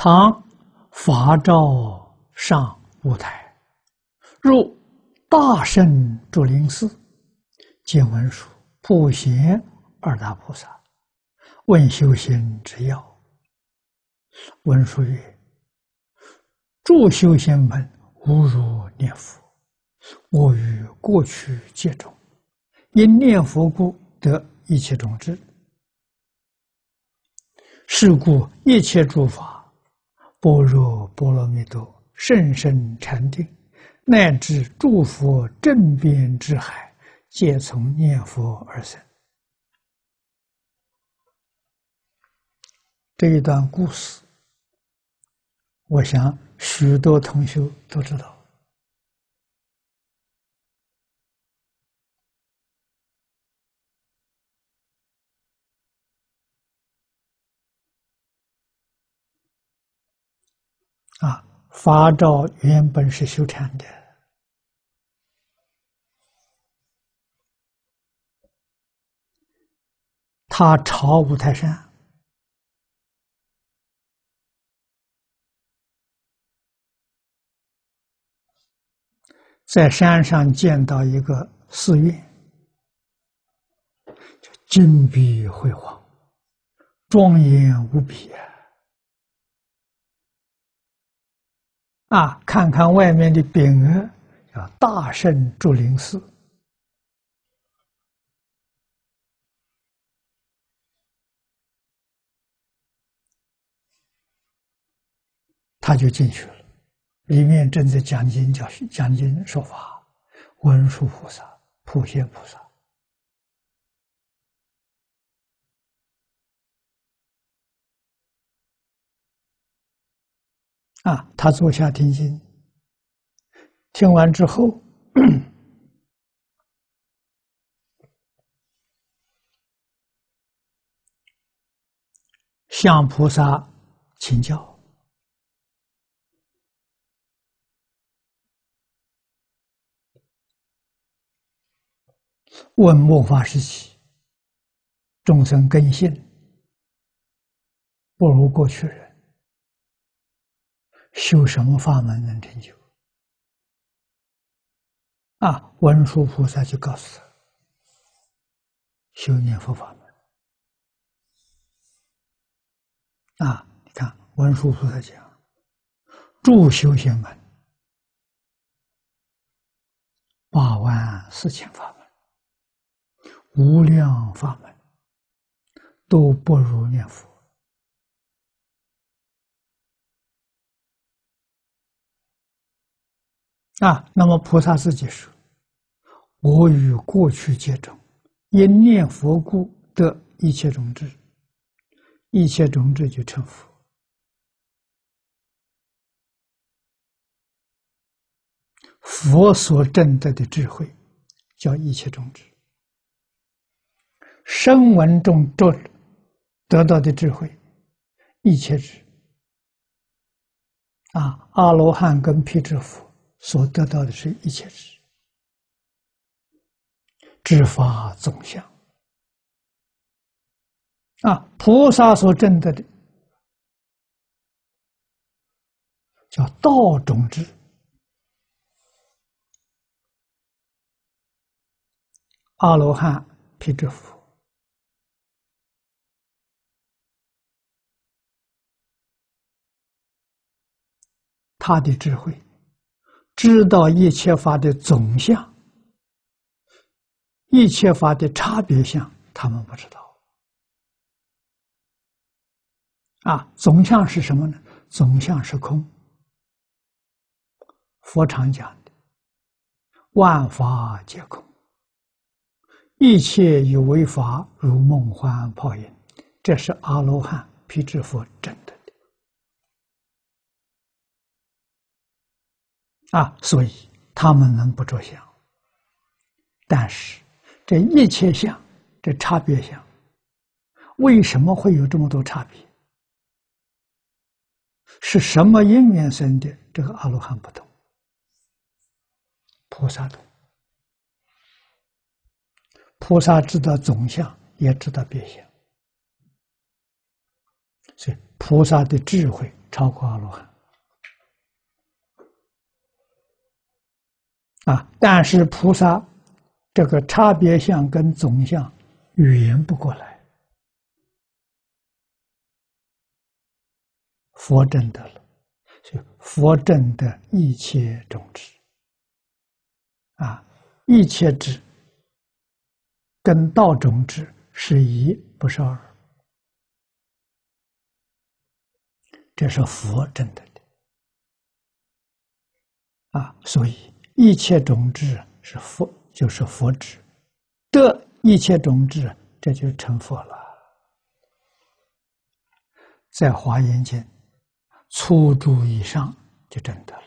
唐法照上舞台，入大圣竹林寺，见文殊、普贤二大菩萨，问修行之要。文殊曰：“诸修仙门，无如念佛。我于过去界中，因念佛故得一切种智。是故一切诸法。”般若波罗蜜多，甚深禅定，乃至诸佛正遍之海，皆从念佛而生。这一段故事，我想许多同学都知道。啊，法照原本是修禅的，他朝五台山，在山上见到一个寺院，金碧辉煌，庄严无比啊。啊，看看外面的匾额，叫“大圣竹林寺”，他就进去了。里面正在讲经教讲经说法，文殊菩萨、普贤菩萨。啊，他坐下听经，听完之后，向菩萨请教，问末法时期众生根性不如过去人。修什么法门能成就？啊，文殊菩萨就告诉他：修念佛法门。啊，你看文殊菩萨讲，诸修行门八万四千法门，无量法门都不如念佛。啊，那么菩萨自己说：“我与过去皆中，因念佛故得一切种智，一切种智就成佛。佛所证得的智慧，叫一切种智。声闻中得得到的智慧，一切智。啊，阿罗汉跟辟支佛。”所得到的是一切智，知法总相啊！菩萨所证得的叫道种智，阿罗汉辟支佛，他的智慧。知道一切法的总相，一切法的差别相，他们不知道。啊，总相是什么呢？总相是空。佛常讲的，万法皆空，一切有为法如梦幻泡影，这是阿罗汉辟支佛真的。啊，所以他们能不着相，但是这一切相，这差别相，为什么会有这么多差别？是什么因缘生的？这个阿罗汉不懂，菩萨懂。菩萨知道总相，也知道别相，所以菩萨的智慧超过阿罗汉啊，但是菩萨这个差别相跟总相语言不过来，佛证得了，就佛证的一切种子。啊，一切智跟道种子是一，不是二。这是佛证得的。啊，所以一切种子是佛，就是佛智得一切种子，这就成佛了。在华严经初住以上就真的了。